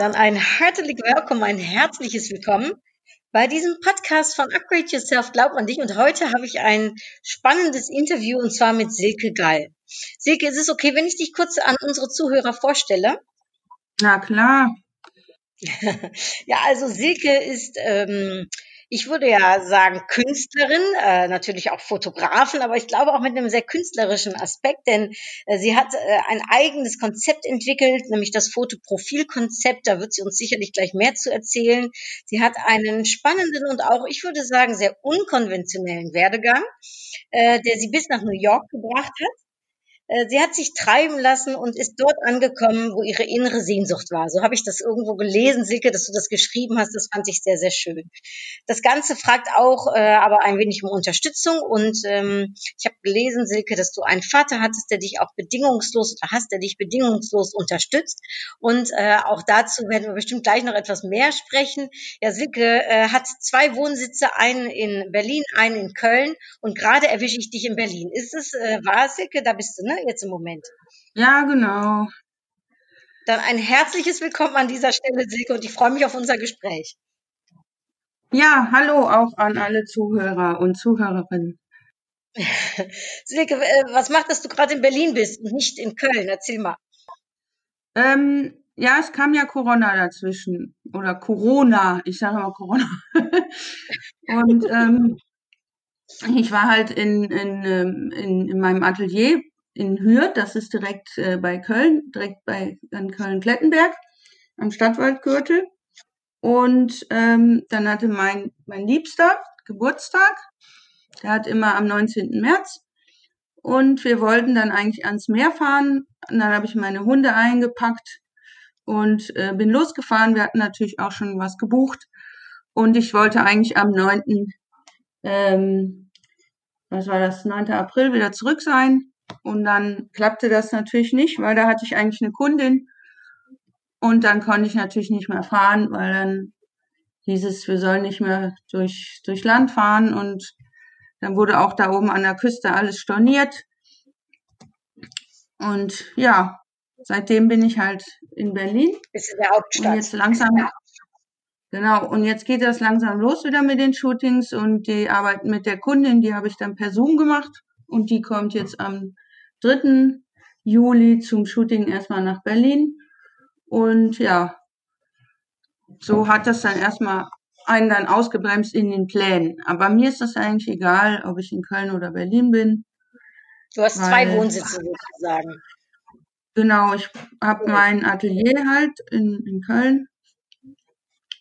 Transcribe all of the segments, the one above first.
Dann ein herzlich Willkommen, ein herzliches Willkommen bei diesem Podcast von Upgrade Yourself, Glaub an dich. Und heute habe ich ein spannendes Interview und zwar mit Silke Gall. Silke, ist es okay, wenn ich dich kurz an unsere Zuhörer vorstelle? Na klar. Ja, also Silke ist, ähm, ich würde ja sagen Künstlerin, äh, natürlich auch Fotografin, aber ich glaube auch mit einem sehr künstlerischen Aspekt, denn äh, sie hat äh, ein eigenes Konzept entwickelt, nämlich das Fotoprofilkonzept. Da wird sie uns sicherlich gleich mehr zu erzählen. Sie hat einen spannenden und auch, ich würde sagen, sehr unkonventionellen Werdegang, äh, der sie bis nach New York gebracht hat. Äh, Sie hat sich treiben lassen und ist dort angekommen, wo ihre innere Sehnsucht war. So habe ich das irgendwo gelesen, Silke, dass du das geschrieben hast. Das fand ich sehr, sehr schön. Das Ganze fragt auch äh, aber ein wenig um Unterstützung. Und ähm, ich habe gelesen, Silke, dass du einen Vater hattest, der dich auch bedingungslos oder hast, der dich bedingungslos unterstützt. Und äh, auch dazu werden wir bestimmt gleich noch etwas mehr sprechen. Ja, Silke äh, hat zwei Wohnsitze, einen in Berlin, einen in Köln. Und gerade erwische ich dich in Berlin. Ist es äh, wahr, Silke? Da bist du, ne? Jetzt im Moment. Ja, genau. Dann ein herzliches Willkommen an dieser Stelle, Silke, und ich freue mich auf unser Gespräch. Ja, hallo auch an alle Zuhörer und Zuhörerinnen. Silke, äh, was macht, dass du gerade in Berlin bist und nicht in Köln? Erzähl mal. Ähm, ja, es kam ja Corona dazwischen. Oder Corona. Ich sage immer Corona. und ähm, ich war halt in, in, ähm, in, in meinem Atelier in Hürth. Das ist direkt äh, bei Köln, direkt bei an Köln-Klettenberg am Stadtwaldgürtel. Und ähm, dann hatte mein, mein Liebster Geburtstag. Der hat immer am 19. März. Und wir wollten dann eigentlich ans Meer fahren. Und dann habe ich meine Hunde eingepackt und äh, bin losgefahren. Wir hatten natürlich auch schon was gebucht. Und ich wollte eigentlich am 9. Ähm, was war das, 9. April wieder zurück sein. Und dann klappte das natürlich nicht, weil da hatte ich eigentlich eine Kundin. Und dann konnte ich natürlich nicht mehr fahren, weil dann hieß es, wir sollen nicht mehr durch, durch Land fahren. Und dann wurde auch da oben an der Küste alles storniert. Und ja, seitdem bin ich halt in Berlin. Bist in der Und Hauptstadt. jetzt langsam, genau, und jetzt geht das langsam los wieder mit den Shootings und die Arbeit mit der Kundin, die habe ich dann per Zoom gemacht und die kommt jetzt am 3. Juli zum Shooting erstmal nach Berlin. Und ja, so hat das dann erstmal einen dann ausgebremst in den Plänen. Aber mir ist das eigentlich egal, ob ich in Köln oder Berlin bin. Du hast zwei Wohnsitze sozusagen. Genau, ich habe mein Atelier halt in, in Köln.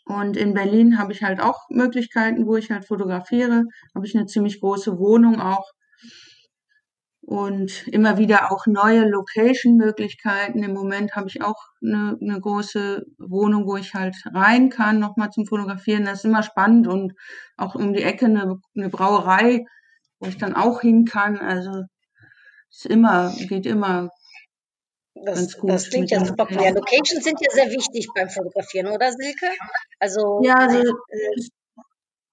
Und in Berlin habe ich halt auch Möglichkeiten, wo ich halt fotografiere. Habe ich eine ziemlich große Wohnung auch. Und immer wieder auch neue Location-Möglichkeiten. Im Moment habe ich auch eine, eine große Wohnung, wo ich halt rein kann, nochmal zum Fotografieren. Das ist immer spannend und auch um die Ecke eine, eine Brauerei, wo ich dann auch hin kann. Also ist immer, geht immer Das, Ganz gut das klingt ja super. Ja, Locations sind ja sehr wichtig beim Fotografieren, oder Silke? Also, Ja, also äh,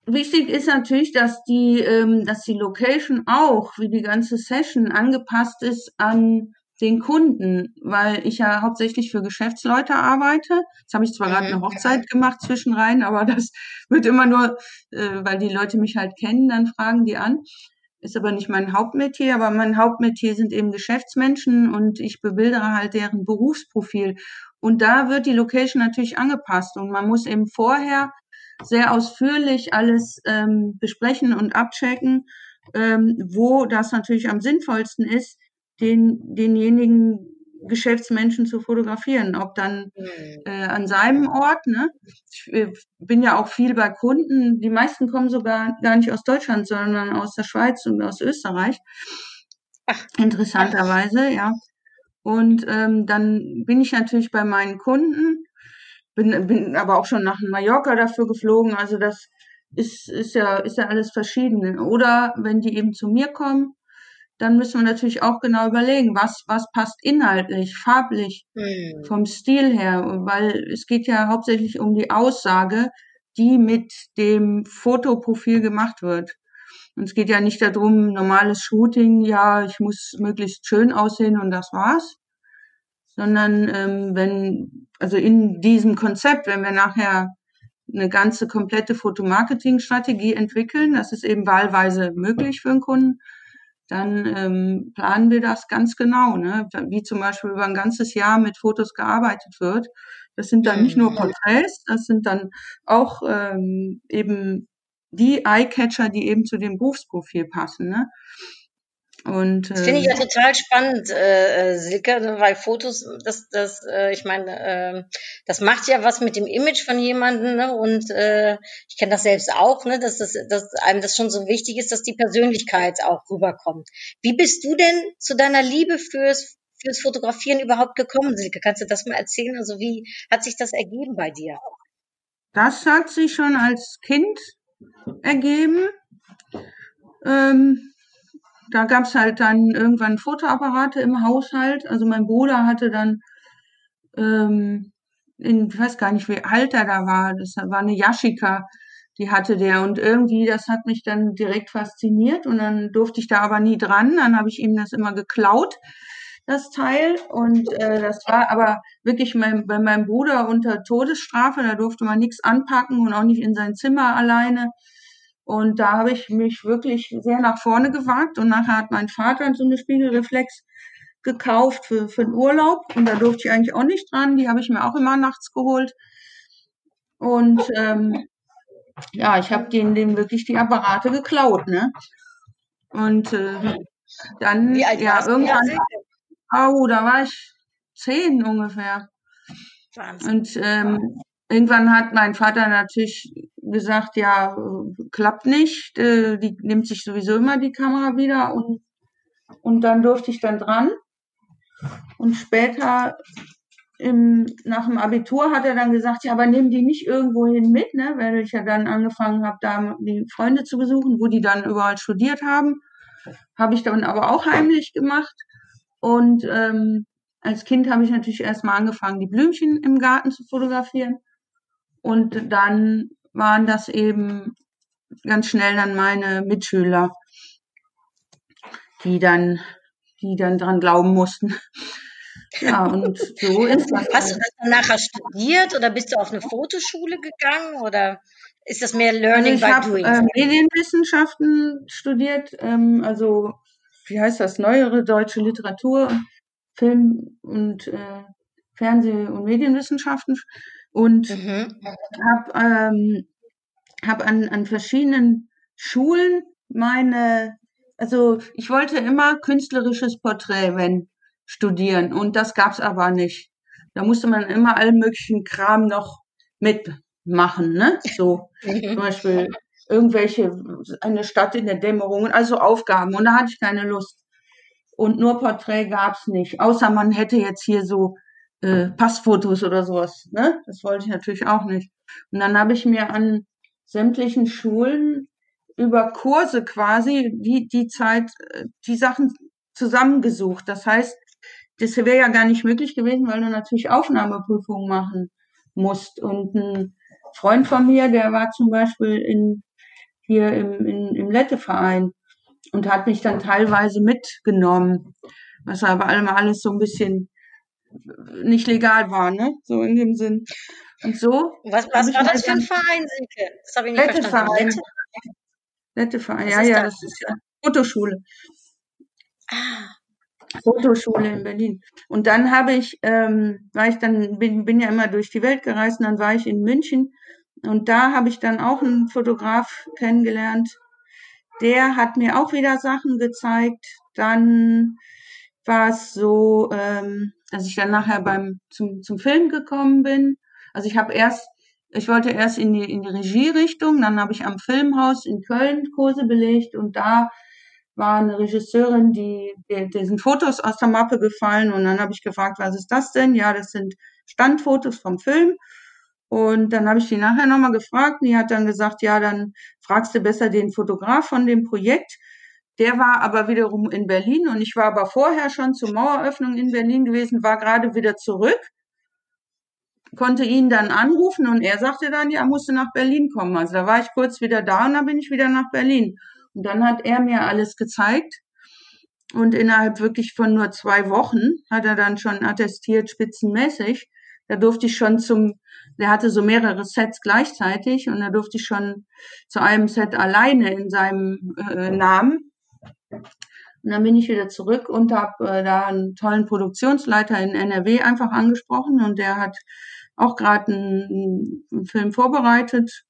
wichtig ist natürlich, dass die, ähm, dass die Location auch, wie die ganze Session, angepasst ist an den Kunden, weil ich ja hauptsächlich für Geschäftsleute arbeite. Jetzt habe ich zwar gerade Mhm. eine Hochzeit gemacht zwischenrein, aber das wird immer nur, äh, weil die Leute mich halt kennen, dann fragen die an. Ist aber nicht mein Hauptmetier, aber mein Hauptmetier sind eben Geschäftsmenschen und ich bebildere halt deren Berufsprofil. Und da wird die Location natürlich angepasst und man muss eben vorher sehr ausführlich alles ähm, besprechen und abchecken, ähm, wo das natürlich am sinnvollsten ist, den, denjenigen Geschäftsmenschen zu fotografieren, ob dann hm, äh, an seinem Ort. Ne? Ich äh, bin ja auch viel bei Kunden. Die meisten kommen sogar gar nicht aus Deutschland, sondern aus der Schweiz und aus Österreich. Interessanterweise, ja. Und ähm, dann bin ich natürlich bei meinen Kunden bin, bin aber auch schon nach Mallorca dafür geflogen. Also das ist, ist ja, ist ja alles verschieden. Oder wenn die eben zu mir kommen, dann müssen wir natürlich auch genau überlegen, was, was passt inhaltlich, farblich, Hm. vom Stil her, weil es geht ja hauptsächlich um die Aussage, die mit dem Fotoprofil gemacht wird. Und es geht ja nicht darum, normales Shooting, ja, ich muss möglichst schön aussehen und das war's, sondern ähm, wenn, also in diesem Konzept, wenn wir nachher eine ganze komplette Fotomarketing-Strategie entwickeln, das ist eben wahlweise möglich für einen Kunden, dann ähm, planen wir das ganz genau, ne? wie zum Beispiel über ein ganzes Jahr mit Fotos gearbeitet wird. Das sind dann nicht nur Mhm. Porträts, das sind dann auch ähm, eben die Eyecatcher, die eben zu dem Berufsprofil passen. Ne? Und Das finde ich ja ähm, total spannend, äh, äh, Silke, ne, weil Fotos, das, das, äh, ich meine, äh, das macht ja was mit dem Image von jemandem, ne? Und äh, ich kenne das selbst auch, ne, dass das, dass einem das schon so wichtig ist, dass die Persönlichkeit auch rüberkommt. Wie bist du denn zu deiner Liebe fürs fürs Fotografieren überhaupt gekommen, Silke? Kannst du das mal erzählen? Also wie hat sich das ergeben bei dir? das hat sich schon als Kind ergeben. Ähm, da gab's halt dann irgendwann Fotoapparate im Haushalt. Also mein Bruder hatte dann, ähm, in, ich weiß gar nicht, wie alt er da war. Das war eine Yashica, die hatte der. Und irgendwie, das hat mich dann direkt fasziniert. Und dann durfte ich da aber nie dran. Dann habe ich ihm das immer geklaut, das Teil. Und äh, das war aber wirklich mein, bei meinem Bruder unter Todesstrafe. Da durfte man nichts anpacken und auch nicht in sein Zimmer alleine. Und da habe ich mich wirklich sehr nach vorne gewagt. Und nachher hat mein Vater so eine Spiegelreflex gekauft für, für den Urlaub. Und da durfte ich eigentlich auch nicht dran. Die habe ich mir auch immer nachts geholt. Und ähm, ja, ich habe denen, denen wirklich die Apparate geklaut. Ne? Und äh, dann, ja, irgendwann, oh, da war ich zehn ungefähr. Wahnsinn. Und ähm, irgendwann hat mein Vater natürlich gesagt, ja, klappt nicht, äh, die nimmt sich sowieso immer die Kamera wieder und, und dann durfte ich dann dran. Und später im, nach dem Abitur hat er dann gesagt, ja, aber nehmen die nicht irgendwo hin mit, ne? Weil ich ja dann angefangen habe, da die Freunde zu besuchen, wo die dann überall studiert haben. Habe ich dann aber auch heimlich gemacht. Und ähm, als Kind habe ich natürlich erstmal angefangen, die Blümchen im Garten zu fotografieren. Und dann waren das eben ganz schnell dann meine Mitschüler, die dann, die dann dran glauben mussten. Ja, und so ist das. Hast du das dann nachher studiert oder bist du auf eine Fotoschule gegangen oder ist das mehr Also Learning ich by habe doing? äh, Medienwissenschaften studiert, ähm, also wie heißt das, neuere deutsche Literatur, Film und äh, Fernseh- und Medienwissenschaften und Mhm. habe ähm, hab an, an verschiedenen Schulen meine, also ich wollte immer künstlerisches Porträt, wenn studieren und das gab's aber nicht. Da musste man immer allen möglichen Kram noch mitmachen, ne? So zum Mhm. Beispiel irgendwelche, eine Stadt in der Dämmerung, also Aufgaben. Und da hatte ich keine Lust. Und nur Porträt gab's nicht. Außer man hätte jetzt hier so äh, Passfotos oder sowas. Ne? Das wollte ich natürlich auch nicht. Und dann habe ich mir an sämtlichen Schulen über Kurse quasi die, die Zeit, äh, die Sachen zusammengesucht. Das heißt, das wäre ja gar nicht möglich gewesen, weil du natürlich Aufnahmeprüfungen machen musst. Und ein Freund von mir, der war zum Beispiel in, hier im, in, im Letteverein und hat mich dann teilweise mitgenommen, was aber allem alles so ein bisschen nicht legal war, ne? So in dem Sinn. Und so Was, was war das für ein Verein, Silke? Das habe ich nicht verstanden. Letteverein, Lette? Letteverein, Was ja, ja, das? das ist ja Fotoschule. Ah, Fotoschule in Berlin. Und dann habe ich, ähm, war ich dann, bin, bin ja immer durch die Welt gereist und dann war ich in München und da habe ich dann auch einen Fotograf kennengelernt. Der hat mir auch wieder Sachen gezeigt. Dann war es so, ähm, dass ich dann nachher beim zum, zum Film gekommen bin. Also ich habe erst, ich wollte erst in die, in die Regierichtung, dann habe ich am Filmhaus in Köln Kurse belegt und da war eine Regisseurin, die, der sind Fotos aus der Mappe gefallen und dann habe ich gefragt, was ist das denn? Ja, das sind Standfotos vom Film. Und dann habe ich die nachher nochmal gefragt und die hat dann gesagt, ja, dann fragst du besser den Fotograf von dem Projekt. Der war aber wiederum in Berlin und ich war aber vorher schon zur Maueröffnung in Berlin gewesen, war gerade wieder zurück, konnte ihn dann anrufen und er sagte dann, ja, musste nach Berlin kommen. Also da war ich kurz wieder da und dann bin ich wieder nach Berlin. Und dann hat er mir alles gezeigt und innerhalb wirklich von nur zwei Wochen hat er dann schon attestiert, spitzenmäßig. Da durfte ich schon zum, der hatte so mehrere Sets gleichzeitig und da durfte ich schon zu einem Set alleine in seinem äh, Namen. Und dann bin ich wieder zurück und habe äh, da einen tollen Produktionsleiter in NRW einfach angesprochen und der hat auch gerade einen, einen Film vorbereitet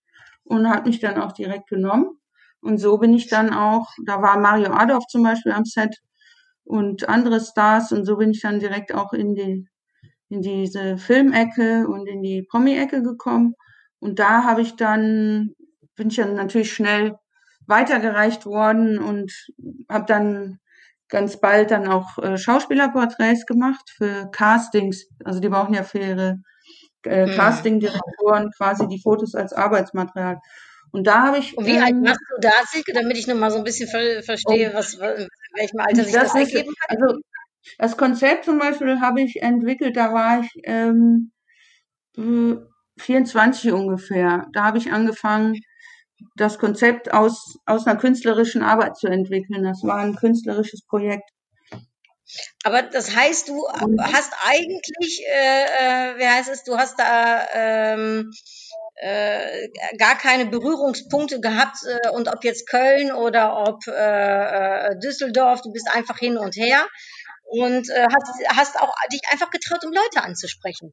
und hat mich dann auch direkt genommen. Und so bin ich dann auch, da war Mario Adolf zum Beispiel am Set und andere Stars und so bin ich dann direkt auch in die in diese Filmecke und in die Promi-Ecke gekommen und da habe ich dann bin ich dann natürlich schnell weitergereicht worden und habe dann ganz bald dann auch äh, Schauspielerporträts gemacht für Castings. Also die brauchen ja für ihre äh, Hm. Casting-Direktoren quasi die Fotos als Arbeitsmaterial. Und da habe ich Und wie alt ähm, warst du da, Silke, damit ich noch mal so ein bisschen ver verstehe, was, in welchem Alter sich das, das ergeben hat? also das Konzept zum Beispiel habe ich entwickelt, da war ich ähm, äh, 24 ungefähr. Da habe ich angefangen, das Konzept aus, aus einer künstlerischen Arbeit zu entwickeln. Das war ein künstlerisches Projekt. Aber das heißt, du hast eigentlich, äh, äh, wie heißt es, du hast da ähm, äh, gar keine Berührungspunkte gehabt äh, und ob jetzt Köln oder ob äh, äh, Düsseldorf, du bist einfach hin und her und äh, hast, hast auch dich einfach getraut, um Leute anzusprechen.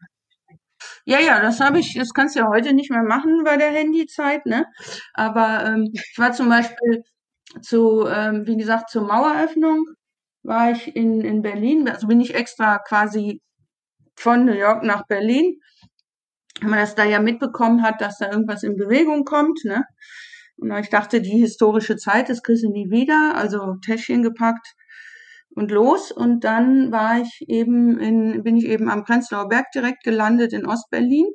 Ja, ja, das habe ich, das kannst du ja heute nicht mehr machen bei der Handyzeit, ne? Aber ähm, ich war zum Beispiel zu, ähm, wie gesagt, zur Maueröffnung war ich in, in Berlin, also bin ich extra quasi von New York nach Berlin, wenn man das da ja mitbekommen hat, dass da irgendwas in Bewegung kommt, ne? Und ich dachte, die historische Zeit, das kriegst du nie wieder, also Täschchen gepackt und los. Und dann war ich eben in, bin ich eben am Prenzlauer Berg direkt gelandet in Ostberlin,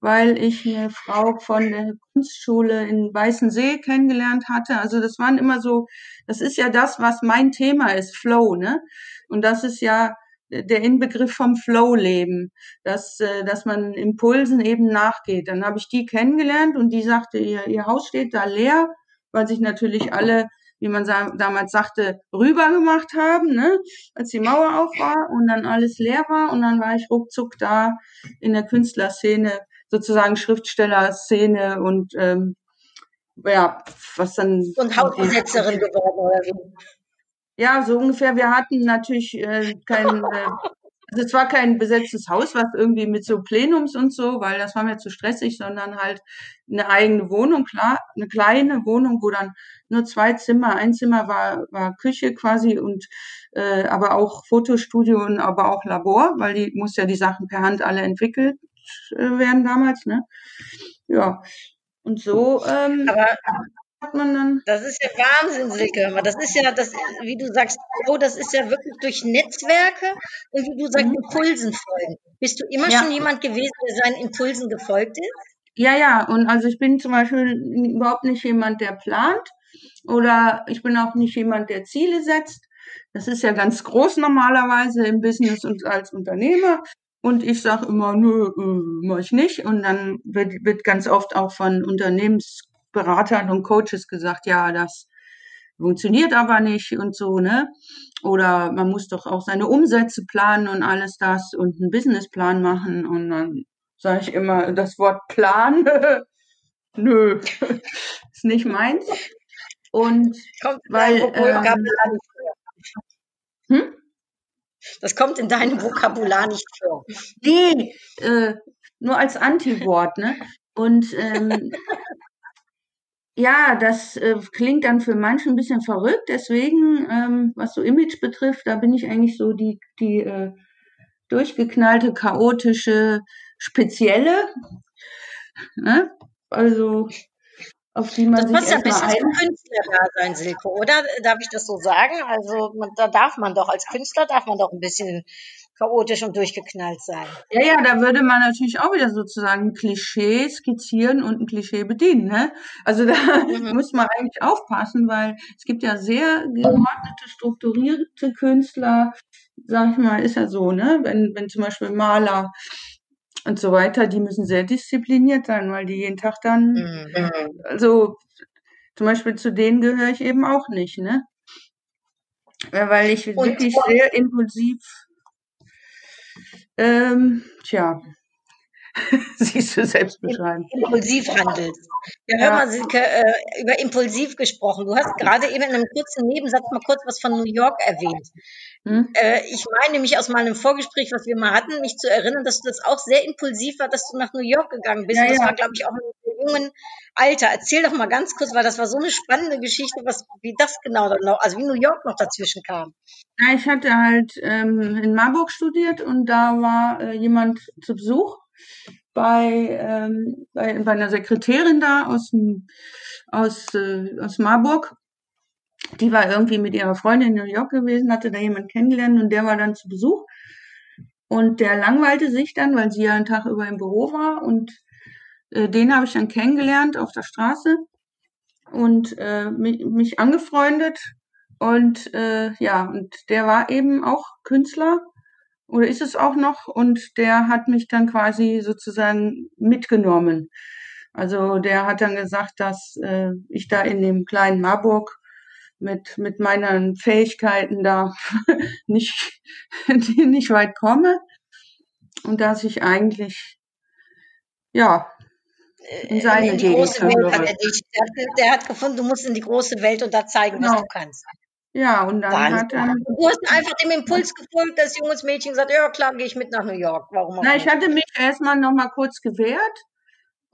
weil ich eine Frau von der Kunstschule in Weißensee kennengelernt hatte. Also das waren immer so, das ist ja das, was mein Thema ist, Flow, ne? Und das ist ja der Inbegriff vom Flow-Leben, dass, äh, dass man Impulsen eben nachgeht. Dann habe ich die kennengelernt und die sagte, ihr, ihr Haus steht da leer, weil sich natürlich alle wie man damals sagte, rüber gemacht haben, ne, als die Mauer auf war und dann alles leer war und dann war ich ruckzuck da in der Künstlerszene, sozusagen Schriftstellerszene und ähm, ja, was dann Und Hausbesetzerin geworden, oder wie? ja, so ungefähr. Wir hatten natürlich äh, kein, äh, also es war kein besetztes Haus, was irgendwie mit so Plenums und so, weil das war mir zu stressig, sondern halt eine eigene Wohnung, klar, eine kleine Wohnung, wo dann nur zwei Zimmer, ein Zimmer war, war Küche quasi und äh, aber auch Fotostudio und aber auch Labor, weil die muss ja die Sachen per Hand alle entwickelt äh, werden damals, ne? Ja. Und so ähm, Aber hat man dann Das ist ja Wahnsinn, Silke. Das ist ja, das, wie du sagst, oh, das ist ja wirklich durch Netzwerke und wie du sagst, Mhm. Impulsen folgen. Bist du immer Ja. schon jemand gewesen, der seinen Impulsen gefolgt ist? Ja, ja, und also ich bin zum Beispiel überhaupt nicht jemand, der plant oder ich bin auch nicht jemand, der Ziele setzt. Das ist ja ganz groß normalerweise im Business und als Unternehmer. Und ich sage immer, nö, äh, mach ich nicht. Und dann wird, wird ganz oft auch von Unternehmensberatern und Coaches gesagt, ja, das funktioniert aber nicht und so, ne? Oder man muss doch auch seine Umsätze planen und alles das und einen Businessplan machen. Und dann sage ich immer das Wort Plan. Nö, ist nicht meins. Und Kommt Weil, ähm, hm? Das kommt in deinem Vokabular nicht vor. Nee, äh, nur als Antiwort, ne? Und ähm, ja, das äh, klingt dann für manche ein bisschen verrückt. Deswegen, ähm, was so Image betrifft, da bin ich eigentlich so die, die äh, durchgeknallte, chaotische, spezielle. Ne? Also, auf die man Das sich passt ja ein bisschen ein. zum Künstlerdasein, Silke, oder? Darf ich das so sagen? Also man, da darf man doch, als Künstler darf man doch ein bisschen chaotisch und durchgeknallt sein. Ja, ja, da würde man natürlich auch wieder sozusagen ein Klischee skizzieren und ein Klischee bedienen. Ne? Also da Mhm. muss man eigentlich aufpassen, weil es gibt ja sehr geordnete, strukturierte Künstler, sag ich mal, ist ja so, ne? Wenn, wenn zum Beispiel Maler und so weiter, die müssen sehr diszipliniert sein, weil die jeden Tag dann, Mhm. also zum Beispiel zu denen gehöre ich eben auch nicht, ne? Ja, Weil ich Und wirklich sehr impulsiv, ähm, tja, siehst du selbst beschreiben. impulsiv handelst. Ja, hör mal, Silke, äh, über impulsiv gesprochen. Du hast gerade eben in einem kurzen Nebensatz mal kurz was von New York erwähnt. Hm? Äh, ich meine mich aus meinem Vorgespräch, was wir mal hatten, mich zu erinnern, dass du das auch sehr impulsiv war, dass du nach New York gegangen bist. Ja, das ja. war, glaube ich, auch in einem jungen Alter. Erzähl doch mal ganz kurz, weil das war so eine spannende Geschichte, was, wie das genau dann noch, also wie New York noch dazwischen kam. Ja, ich hatte halt ähm, in Marburg studiert und da war äh, jemand zu Besuch bei, ähm, bei, bei einer Sekretärin da aus, aus, äh, aus Marburg. Die war irgendwie mit ihrer Freundin in New York gewesen, hatte da jemand kennengelernt und der war dann zu Besuch. Und der langweilte sich dann, weil sie ja einen Tag über im Büro war und äh, den habe ich dann kennengelernt auf der Straße und äh, mich, mich angefreundet und äh, ja, und der war eben auch Künstler oder ist es auch noch und der hat mich dann quasi sozusagen mitgenommen. Also der hat dann gesagt, dass äh, ich da in dem kleinen Marburg mit, mit meinen Fähigkeiten da nicht, nicht weit komme und dass ich eigentlich, ja, in seine in die Gegend große Welt hat er dich. Der, hat- der hat gefunden, du musst in die große Welt und da zeigen, was Genau. du kannst. Ja, und dann Wahnsinn. hat er, du hast einfach dem Impuls gefolgt, das junges Mädchen gesagt, ja klar, gehe ich mit nach New York. Warum auch Na, ich hatte mich erstmal noch mal kurz gewehrt,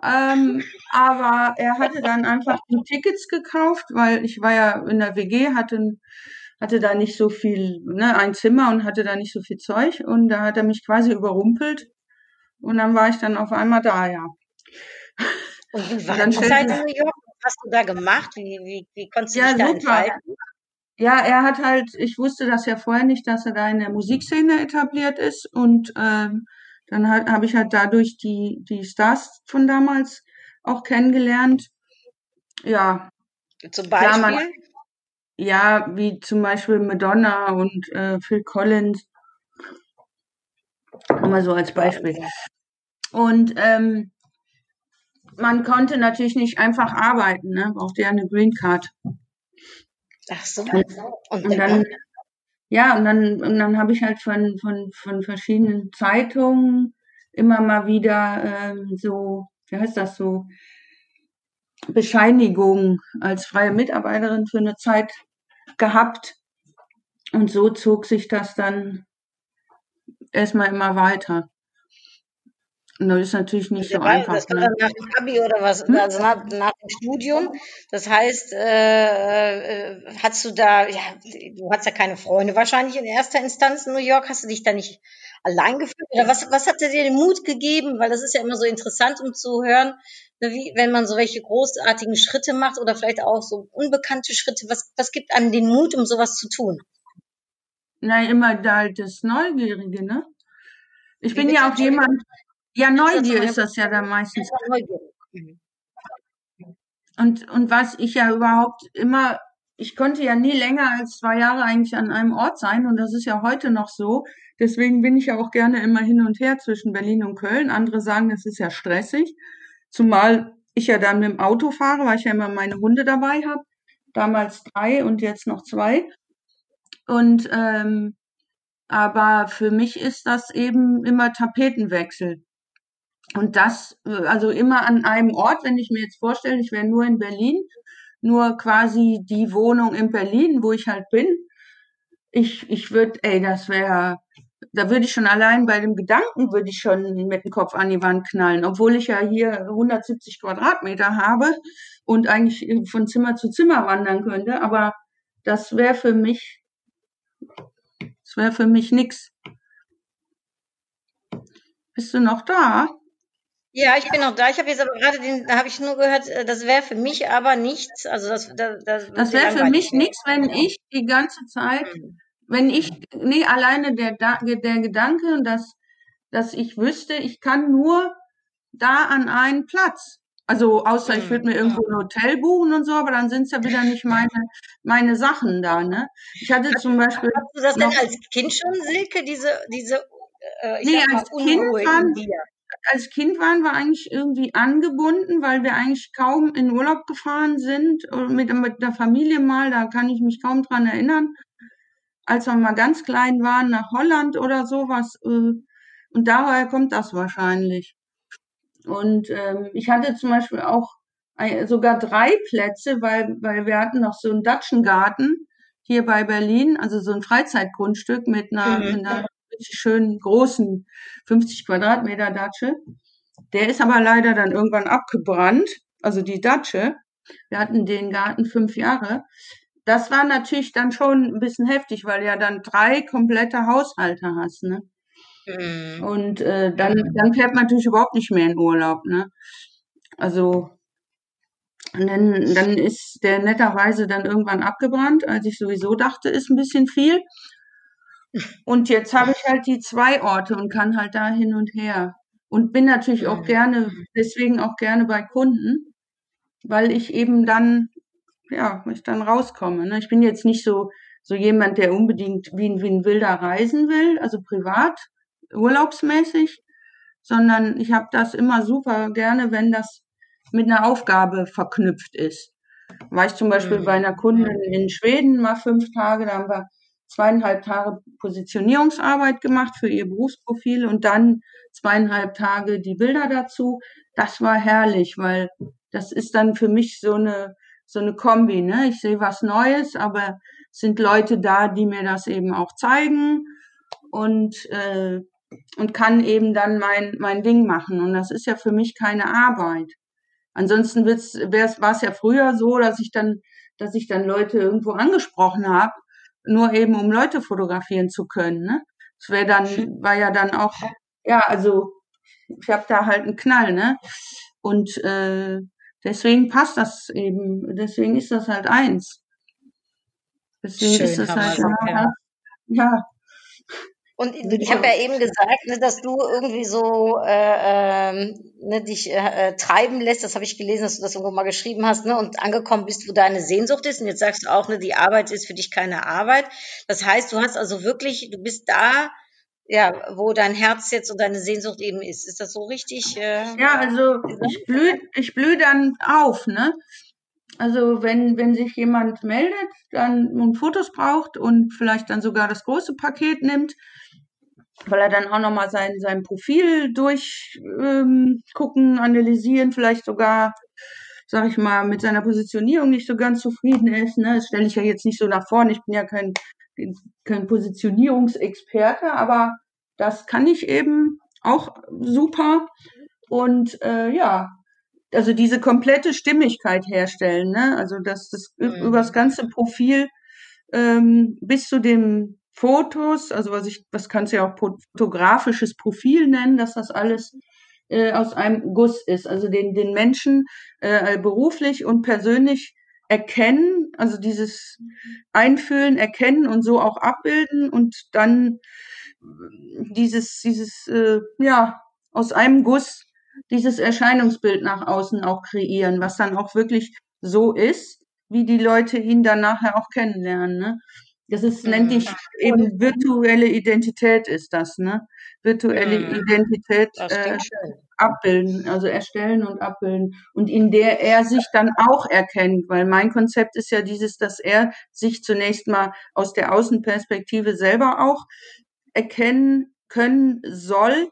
ähm, aber er hatte dann einfach die Tickets gekauft, weil ich war ja in der WG, hatte, hatte da nicht so viel, ne, ein Zimmer und hatte da nicht so viel Zeug und da hat er mich quasi überrumpelt und dann war ich dann auf einmal da, ja. Und wie war dann die Zeit stellte, in New York? Was hast du da gemacht? Wie, wie, wie konntest du ja, dich da super. entfalten? Ja, er hat halt, ich wusste das ja vorher nicht, dass er da in der Musikszene etabliert ist und ähm, dann halt, habe ich halt dadurch die, die Stars von damals auch kennengelernt. Ja, Zum Beispiel? ja, wie zum Beispiel Madonna und äh, Phil Collins, immer so als Beispiel. Und ähm, man konnte natürlich nicht einfach arbeiten, ne? Brauchte ja eine Green Card. Ach so. Und, Und und dann? ja, und dann, und dann habe ich halt von, von, von verschiedenen Zeitungen immer mal wieder ähm, so, wie heißt das so, Bescheinigung als freie Mitarbeiterin für eine Zeit gehabt. Und so zog sich das dann erstmal immer weiter. Das ist natürlich nicht so war, einfach, das war ne? dann nach dem Abi oder was, Hm? also nach, nach dem Studium. Das heißt, äh, äh, hast du da, ja, du hast ja keine Freunde wahrscheinlich in erster Instanz in New York. Hast du dich da nicht allein gefühlt? Oder was, was hat dir den Mut gegeben? Weil das ist ja immer so interessant, um zu hören, ne, wie, wenn man so welche großartigen Schritte macht oder vielleicht auch so unbekannte Schritte. Was, was gibt einem den Mut, um sowas zu tun? Na, immer da halt das Neugierige, ne? Ich bin ja auch jemand, ja, Neugier ist das ja dann meistens. Neugierig. Mhm. Und, und was ich ja überhaupt immer, ich konnte ja nie länger als zwei Jahre eigentlich an einem Ort sein und das ist ja heute noch so. Deswegen bin ich ja auch gerne immer hin und her zwischen Berlin und Köln. Andere sagen, das ist ja stressig. Zumal ich ja dann mit dem Auto fahre, weil ich ja immer meine Hunde dabei habe. Damals drei und jetzt noch zwei. Und ähm, aber für mich ist das eben immer Tapetenwechsel. Und das, äh, also immer an einem Ort, wenn ich mir jetzt vorstelle, ich wäre nur in Berlin, nur quasi die Wohnung in Berlin, wo ich halt bin. Ich, ich würde, ey, das wäre, da würde ich schon allein bei dem Gedanken, würde ich schon mit dem Kopf an die Wand knallen, obwohl ich ja hier 170 Quadratmeter habe und eigentlich von Zimmer zu Zimmer wandern könnte. Aber das wäre für mich, das wäre für mich nix. Bist du noch da? Ja, ich bin noch da. Ich habe jetzt aber gerade den, da habe ich nur gehört, äh, das wäre für mich aber nichts. Also das, das, das Das wäre für mich werden. nichts, wenn ich die ganze Zeit Mhm. wenn ich, nee, alleine der, der Gedanke, dass, dass ich wüsste, ich kann nur da an einen Platz. Also außer ich würde mir irgendwo ein Hotel buchen und so, aber dann sind es ja wieder nicht meine, meine Sachen da, ne? Ich hatte zum Beispiel Hast du das denn als Kind schon, Silke, diese, diese äh, ich nee, sag mal, als Kind dir? Als Kind waren wir eigentlich irgendwie angebunden, weil wir eigentlich kaum in Urlaub gefahren sind, äh, mit, mit der Familie mal, da kann ich mich kaum dran erinnern, als wir mal ganz klein waren, nach Holland oder sowas, äh, und daher kommt das wahrscheinlich. Und ähm, ich hatte zum Beispiel auch ein, sogar drei Plätze, weil, weil wir hatten noch so einen Datschengarten hier bei Berlin, also so ein Freizeitgrundstück mit einer, Mhm. mit einer schönen großen 50 Quadratmeter Datsche. Der ist aber leider dann irgendwann abgebrannt, also die Datsche. Wir hatten den Garten fünf Jahre. Das war natürlich dann schon ein bisschen heftig, weil du ja dann drei komplette Haushalte hast, ne? Mhm. Und äh, dann, dann fährt man natürlich überhaupt nicht mehr in Urlaub, ne? Also, und dann, dann ist der netterweise dann irgendwann abgebrannt, als ich sowieso dachte, ist ein bisschen viel. Und jetzt habe ich halt die zwei Orte und kann halt da hin und her. Und bin natürlich auch gerne, deswegen auch gerne bei Kunden, weil ich eben dann, ja, ich dann rauskomme. Ne? Ich bin jetzt nicht so, so jemand, der unbedingt wie, ein- wie ein Wilder reisen will, also privat, urlaubsmäßig, sondern ich habe das immer super gerne, wenn das mit einer Aufgabe verknüpft ist. War ich zum Beispiel Mhm. bei einer Kundin in Schweden mal fünf Tage, da haben wir zweieinhalb Tage Positionierungsarbeit gemacht für ihr Berufsprofil und dann zweieinhalb Tage die Bilder dazu. Das war herrlich, weil das ist dann für mich so eine, so eine Kombi, ne? Ich sehe was Neues, aber es sind Leute da, die mir das eben auch zeigen und, äh, und kann eben dann mein, mein Ding machen. Und das ist ja für mich keine Arbeit. Ansonsten war es ja früher so, dass ich dann, dass ich dann Leute irgendwo angesprochen habe, nur eben um Leute fotografieren zu können. Ne? Das wäre dann, war ja dann auch, ja, also ich habe da halt einen Knall, ne? Und äh, deswegen passt das eben, deswegen ist das halt eins. Deswegen ist Schön, das halt, ja, ja, Und ich habe ja eben gesagt, ne, dass du irgendwie so äh, ähm, ne, dich äh, äh, treiben lässt. Das habe ich gelesen, dass du das irgendwo mal geschrieben hast, ne, und angekommen bist, wo deine Sehnsucht ist. Und jetzt sagst du auch, ne, die Arbeit ist für dich keine Arbeit. Das heißt, du hast also wirklich, du bist da, ja, wo dein Herz jetzt und deine Sehnsucht eben ist. Ist das so richtig? Äh, Ja, also ich blühe ich blüh dann auf, ne? Also wenn, wenn sich jemand meldet, dann und Fotos braucht und vielleicht dann sogar das große Paket nimmt, weil er dann auch nochmal sein, sein Profil durchgucken, ähm, analysieren, vielleicht sogar, sag ich mal, mit seiner Positionierung nicht so ganz zufrieden ist. Ne? Das stelle ich ja jetzt nicht so nach vorne. Ich bin ja kein, kein Positionierungsexperte, aber das kann ich eben auch super. Und äh, ja, also diese komplette Stimmigkeit herstellen, ne? Also dass das Mhm. über das ganze Profil ähm, bis zu den Fotos, also was ich, was kannst du ja auch fotografisches Profil nennen, dass das alles äh, aus einem Guss ist. Also den, den Menschen äh, beruflich und persönlich erkennen, also dieses Einfühlen, erkennen und so auch abbilden und dann dieses, dieses, äh, ja, aus einem Guss dieses Erscheinungsbild nach außen auch kreieren, was dann auch wirklich so ist, wie die Leute ihn dann nachher auch kennenlernen. Ne? Das ist, nennt Mhm. ich eben virtuelle Identität ist das, ne? Virtuelle Mhm. Identität äh, abbilden, also erstellen und abbilden und in der er sich dann auch erkennt, weil mein Konzept ist ja dieses, dass er sich zunächst mal aus der Außenperspektive selber auch erkennen können soll,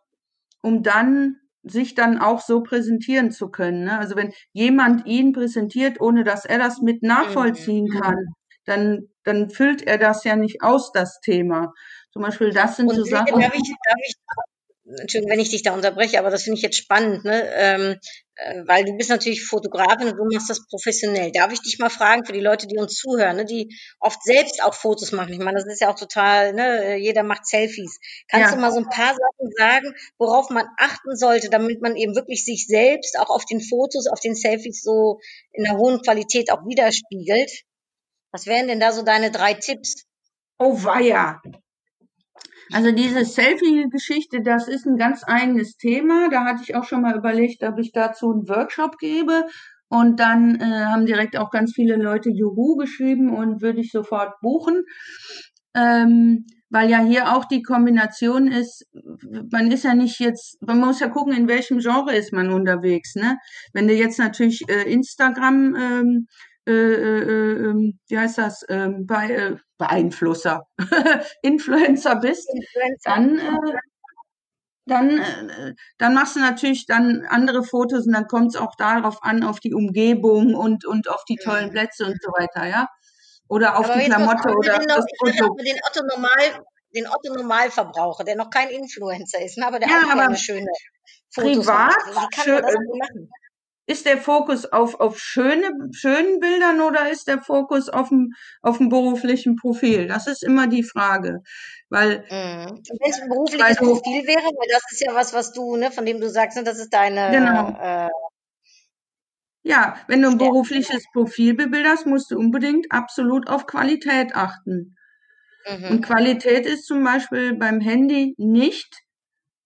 um dann sich dann auch so präsentieren zu können. Ne? Also wenn jemand ihn präsentiert, ohne dass er das mit nachvollziehen Mhm. kann, dann, dann füllt er das ja nicht aus, das Thema. Zum Beispiel, das sind Und so Sachen. darf ich, darf ich, Entschuldigung, wenn ich dich da unterbreche, aber das finde ich jetzt spannend, ne? Ähm, äh, weil du bist natürlich Fotografin und du machst das professionell. Darf ich dich mal fragen für die Leute, die uns zuhören, ne, die oft selbst auch Fotos machen? Ich meine, das ist ja auch total, ne, jeder macht Selfies. Kannst Ja. du mal so ein paar Sachen sagen, worauf man achten sollte, damit man eben wirklich sich selbst auch auf den Fotos, auf den Selfies so in einer hohen Qualität auch widerspiegelt? Was wären denn da so deine drei Tipps? Oh weia. Also diese Selfie-Geschichte, das ist ein ganz eigenes Thema. Da hatte ich auch schon mal überlegt, ob ich dazu einen Workshop gebe. Und dann äh, haben direkt auch ganz viele Leute Juhu geschrieben und würde ich sofort buchen. Ähm, weil ja hier auch die Kombination ist, man ist ja nicht jetzt, man muss ja gucken, in welchem Genre ist man unterwegs, ne? Wenn du jetzt natürlich äh, Instagram ähm, äh, äh, äh, wie heißt das, ähm, bei, äh, Beeinflusser, Influencer bist, Influencer. dann, äh, dann, äh, dann machst du natürlich dann andere Fotos und dann kommt es auch darauf an, auf die Umgebung und, und auf die tollen Mhm. Plätze und so weiter, ja. Oder auf Aber die Klamotte oder noch, das Produkt. den Otto Normal, den Otto Normalverbraucher, der noch kein Influencer ist, ne, aber der Ja, auch aber gerne schöne Fotos privat, schön, ist der Fokus auf, auf schöne, schönen Bildern oder ist der Fokus auf dem, auf dem beruflichen Profil? Das ist immer die Frage. Weil, Mhm. Und wenn es ein berufliches du, Profil wäre, weil das ist ja was, was du, ne, von dem du sagst, ne, das ist deine genau. äh, Ja, wenn du ein berufliches Profil bebilderst, musst du unbedingt absolut auf Qualität achten. Und Mhm. Qualität ist zum Beispiel beim Handy nicht,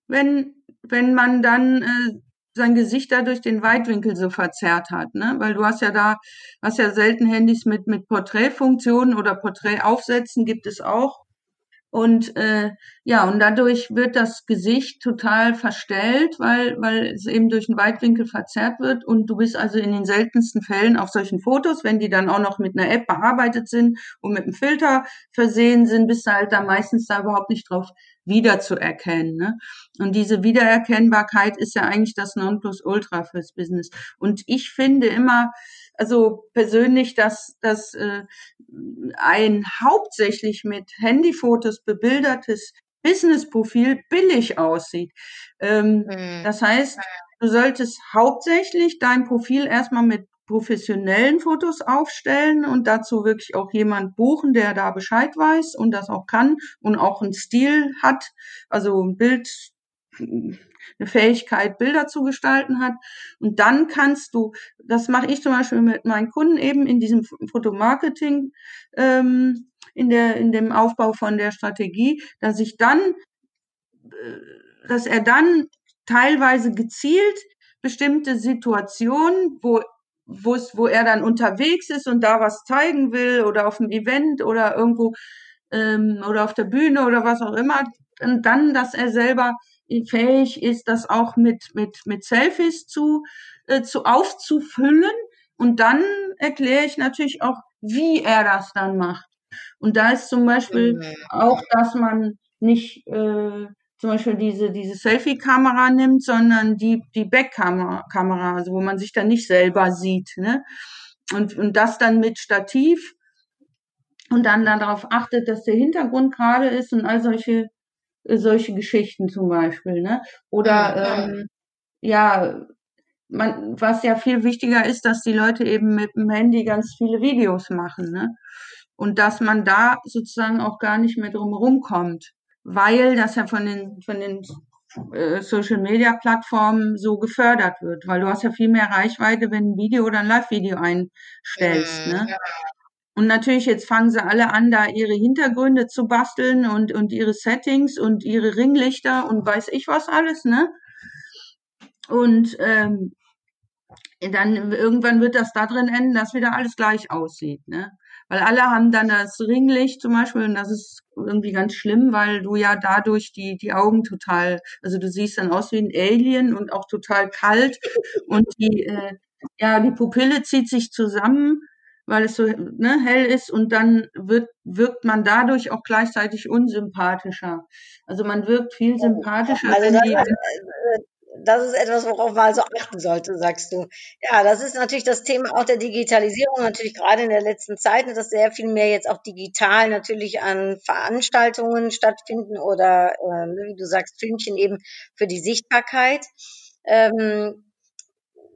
wenn, wenn man dann äh, sein Gesicht dadurch den Weitwinkel so verzerrt hat, ne? Weil du hast ja da, hast ja selten Handys mit, mit Porträtfunktionen oder Porträtaufsätzen gibt es auch. Und äh, ja, und dadurch wird das Gesicht total verstellt, weil, weil es eben durch den Weitwinkel verzerrt wird. Und du bist also in den seltensten Fällen auf solchen Fotos, wenn die dann auch noch mit einer App bearbeitet sind und mit einem Filter versehen sind, bist du halt da meistens da überhaupt nicht drauf wiederzuerkennen. Ne? Und diese Wiedererkennbarkeit ist ja eigentlich das Nonplusultra fürs Business. Und ich finde immer, also persönlich, dass, dass äh, ein hauptsächlich mit Handyfotos bebildertes Businessprofil billig aussieht. Ähm, Mhm. das heißt, du solltest hauptsächlich dein Profil erstmal mit professionellen Fotos aufstellen und dazu wirklich auch jemand buchen, der da Bescheid weiß und das auch kann und auch einen Stil hat, also ein Bild, eine Fähigkeit, Bilder zu gestalten hat. Und dann kannst du, das mache ich zum Beispiel mit meinen Kunden eben in diesem Fotomarketing, ähm, in der, in dem Aufbau von der Strategie, dass ich dann, äh, dass er dann teilweise gezielt bestimmte Situationen, wo wo es, wo er dann unterwegs ist und da was zeigen will oder auf einem Event oder irgendwo ähm, oder auf der Bühne oder was auch immer, und dann, dass er selber fähig ist, das auch mit mit mit Selfies zu äh, zu aufzufüllen und dann erkläre ich natürlich auch, wie er das dann macht. Und da ist zum Beispiel Mhm. auch, dass man nicht äh, zum Beispiel diese, diese Selfie-Kamera nimmt, sondern die, die Backkamera, Kamera, also wo man sich dann nicht selber sieht. Ne? Und, und das dann mit Stativ und dann darauf achtet, dass der Hintergrund gerade ist und all solche, solche Geschichten zum Beispiel. Ne? Oder ähm, ja, man, was ja viel wichtiger ist, dass die Leute eben mit dem Handy ganz viele Videos machen. Ne? Und dass man da sozusagen auch gar nicht mehr drum rumkommt, weil das ja von den, von den äh, Social Media Plattformen so gefördert wird, weil du hast ja viel mehr Reichweite, wenn ein Video oder ein Live-Video einstellst. Mhm. Ne? Und natürlich, jetzt fangen sie alle an, da ihre Hintergründe zu basteln und, und ihre Settings und ihre Ringlichter und weiß ich was alles, ne? Und ähm, dann irgendwann wird das da drin enden, dass wieder alles gleich aussieht, ne? Weil alle haben dann das Ringlicht zum Beispiel und das ist irgendwie ganz schlimm, weil du ja dadurch die, die Augen total, also du siehst dann aus wie ein Alien und auch total kalt und die, äh, ja, die Pupille zieht sich zusammen, weil es so ne, hell ist und dann wird, wirkt man dadurch auch gleichzeitig unsympathischer. Also man wirkt viel sympathischer, Also das äh, das ist etwas, worauf man also achten sollte, sagst du. Ja, das ist natürlich das Thema auch der Digitalisierung, natürlich gerade in der letzten Zeit, dass sehr viel mehr jetzt auch digital natürlich an Veranstaltungen stattfinden oder, äh, wie du sagst, Filmchen eben für die Sichtbarkeit. Ähm,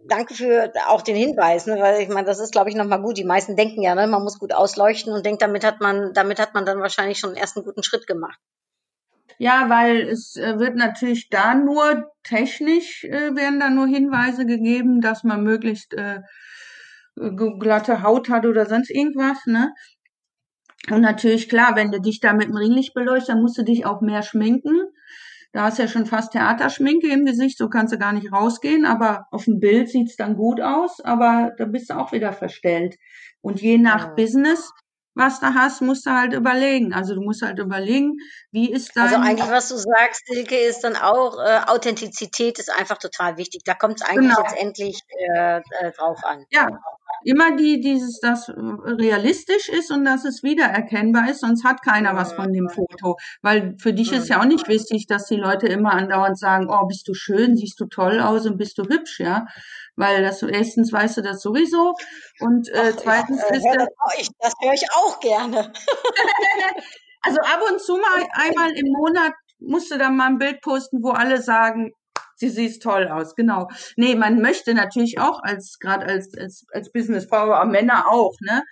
danke für auch den Hinweis, ne, weil ich meine, das ist, glaube ich, nochmal gut. Die meisten denken ja, ne, man muss gut ausleuchten und denkt, damit hat man, damit hat man dann wahrscheinlich schon einen ersten guten Schritt gemacht. Ja, weil es äh, wird natürlich da nur technisch äh, werden da nur Hinweise gegeben, dass man möglichst äh, glatte Haut hat oder sonst irgendwas, ne? Und natürlich, klar, wenn du dich da mit dem Ringlicht beleuchtest, dann musst du dich auch mehr schminken. Da hast du ja schon fast Theaterschminke im Gesicht, so kannst du gar nicht rausgehen, aber auf dem Bild sieht's dann gut aus, aber da bist du auch wieder verstellt. Und je nach Ja. Business, was du hast, musst du halt überlegen. Also du musst halt überlegen, wie ist dein... Also eigentlich, was du sagst, Silke, ist dann auch, äh, Authentizität ist einfach total wichtig. Da kommt es eigentlich Genau. letztendlich äh, äh, drauf an. Ja, immer die, dieses, das realistisch ist und dass es wiedererkennbar ist, sonst hat keiner was von dem Foto. Weil für dich ist ja auch nicht wichtig, dass die Leute immer andauernd sagen, oh, bist du schön, siehst du toll aus und bist du hübsch, ja. Weil das erstens weißt du das sowieso und äh, zweitens äh, ist das, ich, das höre ich auch gerne. also ab und zu mal einmal im Monat musst du dann mal ein Bild posten, wo alle sagen, sie sieht toll aus, genau. Nee, man möchte natürlich auch als gerade als als als Businessfrau, Männer auch, ne?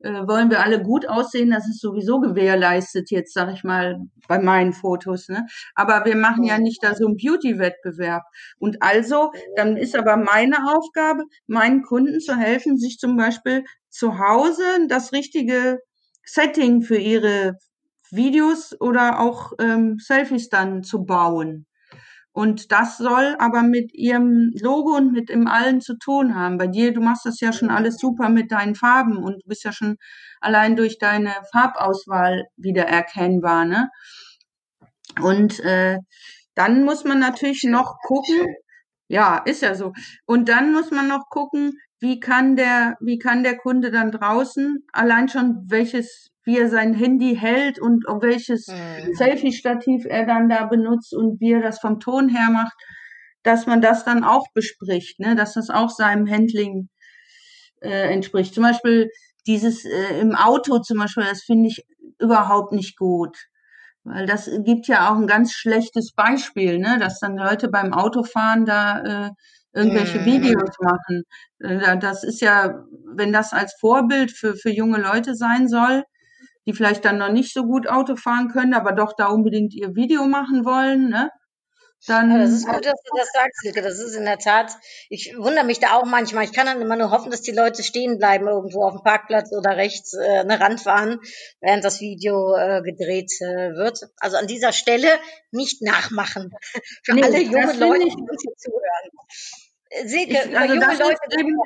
Äh, wollen wir alle gut aussehen, das ist sowieso gewährleistet jetzt, sag ich mal, bei meinen Fotos, ne? Aber wir machen ja nicht da so einen Beauty-Wettbewerb. Und also, dann ist aber meine Aufgabe, meinen Kunden zu helfen, sich zum Beispiel zu Hause das richtige Setting für ihre Videos oder auch ähm, Selfies dann zu bauen. Und das soll aber mit ihrem Logo und mit dem allen zu tun haben. Bei dir, du machst das ja schon alles super mit deinen Farben und du bist ja schon allein durch deine Farbauswahl wieder erkennbar, ne? Und äh, dann muss man natürlich noch gucken, ja, ist ja so. Und dann muss man noch gucken, wie kann der, wie kann der Kunde dann draußen allein schon welches, wie er sein Handy hält und auf welches Mhm. Selfie-Stativ er dann da benutzt und wie er das vom Ton her macht, dass man das dann auch bespricht, ne, dass das auch seinem Handling äh, entspricht. Zum Beispiel dieses äh, im Auto zum Beispiel, das finde ich überhaupt nicht gut. Weil das gibt ja auch ein ganz schlechtes Beispiel, ne? dass dann Leute beim Autofahren da äh, irgendwelche Mhm. Videos machen. Äh, da- das ist ja, wenn das als Vorbild für, für junge Leute sein soll, die vielleicht dann noch nicht so gut Auto fahren können, aber doch da unbedingt ihr Video machen wollen, ne? Dann Ja, das ist gut, dass du das sagst, Silke. Das ist in der Tat, ich wundere mich da auch manchmal. Ich kann dann immer nur hoffen, dass die Leute stehen bleiben irgendwo auf dem Parkplatz oder rechts äh, eine Rand fahren, während das Video äh, gedreht äh, wird. Also an dieser Stelle nicht nachmachen. Für Nee, alle junge finde Leute, die uns hier zuhören. Äh, Silke, Ich- über also junge das ist Leute eben-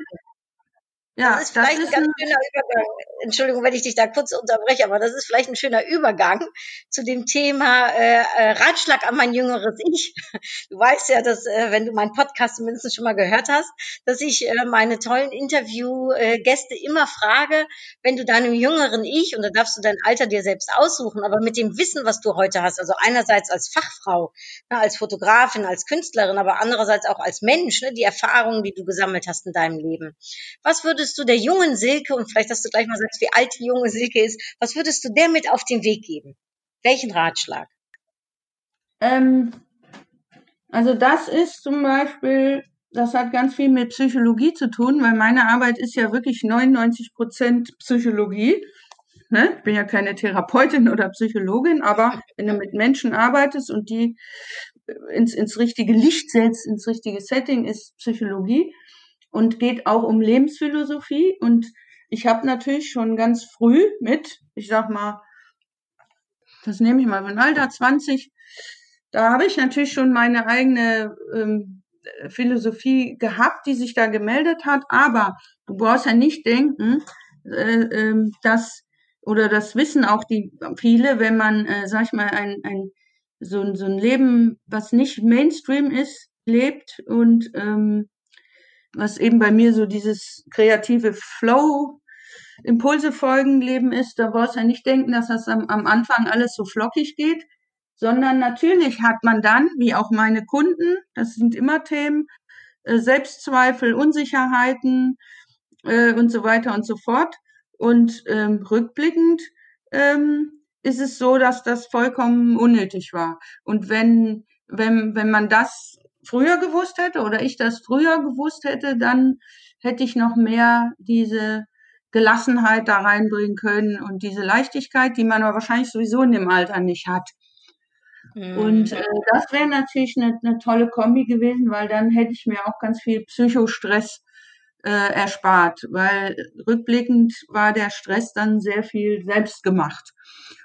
ja, das ist vielleicht ein ganz schöner Übergang. Entschuldigung, wenn ich dich da kurz unterbreche, aber das ist vielleicht ein schöner Übergang zu dem Thema äh, äh, Ratschlag an mein jüngeres Ich. Du weißt ja, dass, äh, wenn du meinen Podcast zumindest schon mal gehört hast, dass ich äh, meine tollen Interviewgäste immer frage, wenn du deinem jüngeren Ich, und da darfst du dein Alter dir selbst aussuchen, aber mit dem Wissen, was du heute hast, also einerseits als Fachfrau, ne, als Fotografin, als Künstlerin, aber andererseits auch als Mensch, ne, die Erfahrungen, die du gesammelt hast in deinem Leben. Was würdest du der jungen Silke, und vielleicht, dass du gleich mal sagst, wie alt die junge Silke ist, was würdest du der mit auf den Weg geben? Welchen Ratschlag? Ähm, also das ist zum Beispiel, das hat ganz viel mit Psychologie zu tun, weil meine Arbeit ist ja wirklich 99 Prozent Psychologie. Ne? Ich bin ja keine Therapeutin oder Psychologin, aber wenn du mit Menschen arbeitest und die ins, ins richtige Licht setzt, ins richtige Setting, ist Psychologie und geht auch um Lebensphilosophie. Und ich habe natürlich schon ganz früh mit, ich sag mal, das nehme ich mal von Alter 20, da habe ich natürlich schon meine eigene ähm, Philosophie gehabt, die sich da gemeldet hat. Aber du brauchst ja nicht denken, äh, ähm, dass oder das wissen auch die viele, wenn man, äh, sag ich mal, ein, ein so, ein- so ein Leben, was nicht Mainstream ist, lebt und ähm, was eben bei mir so dieses kreative Flow Impulse folgen Leben ist, da brauchst du ja nicht denken, dass das am, am Anfang alles so flockig geht, sondern natürlich hat man dann, wie auch meine Kunden, das sind immer Themen, äh, Selbstzweifel, Unsicherheiten äh, und so weiter und so fort. Und ähm, rückblickend ähm, ist es so, dass das vollkommen unnötig war. Und wenn, wenn, wenn man das früher gewusst hätte oder ich das früher gewusst hätte, dann hätte ich noch mehr diese Gelassenheit da reinbringen können und diese Leichtigkeit, die man aber wahrscheinlich sowieso in dem Alter nicht hat. Und äh, das wäre natürlich eine, eine tolle Kombi gewesen, weil dann hätte ich mir auch ganz viel Psychostress äh, erspart, weil rückblickend war der Stress dann sehr viel selbst gemacht.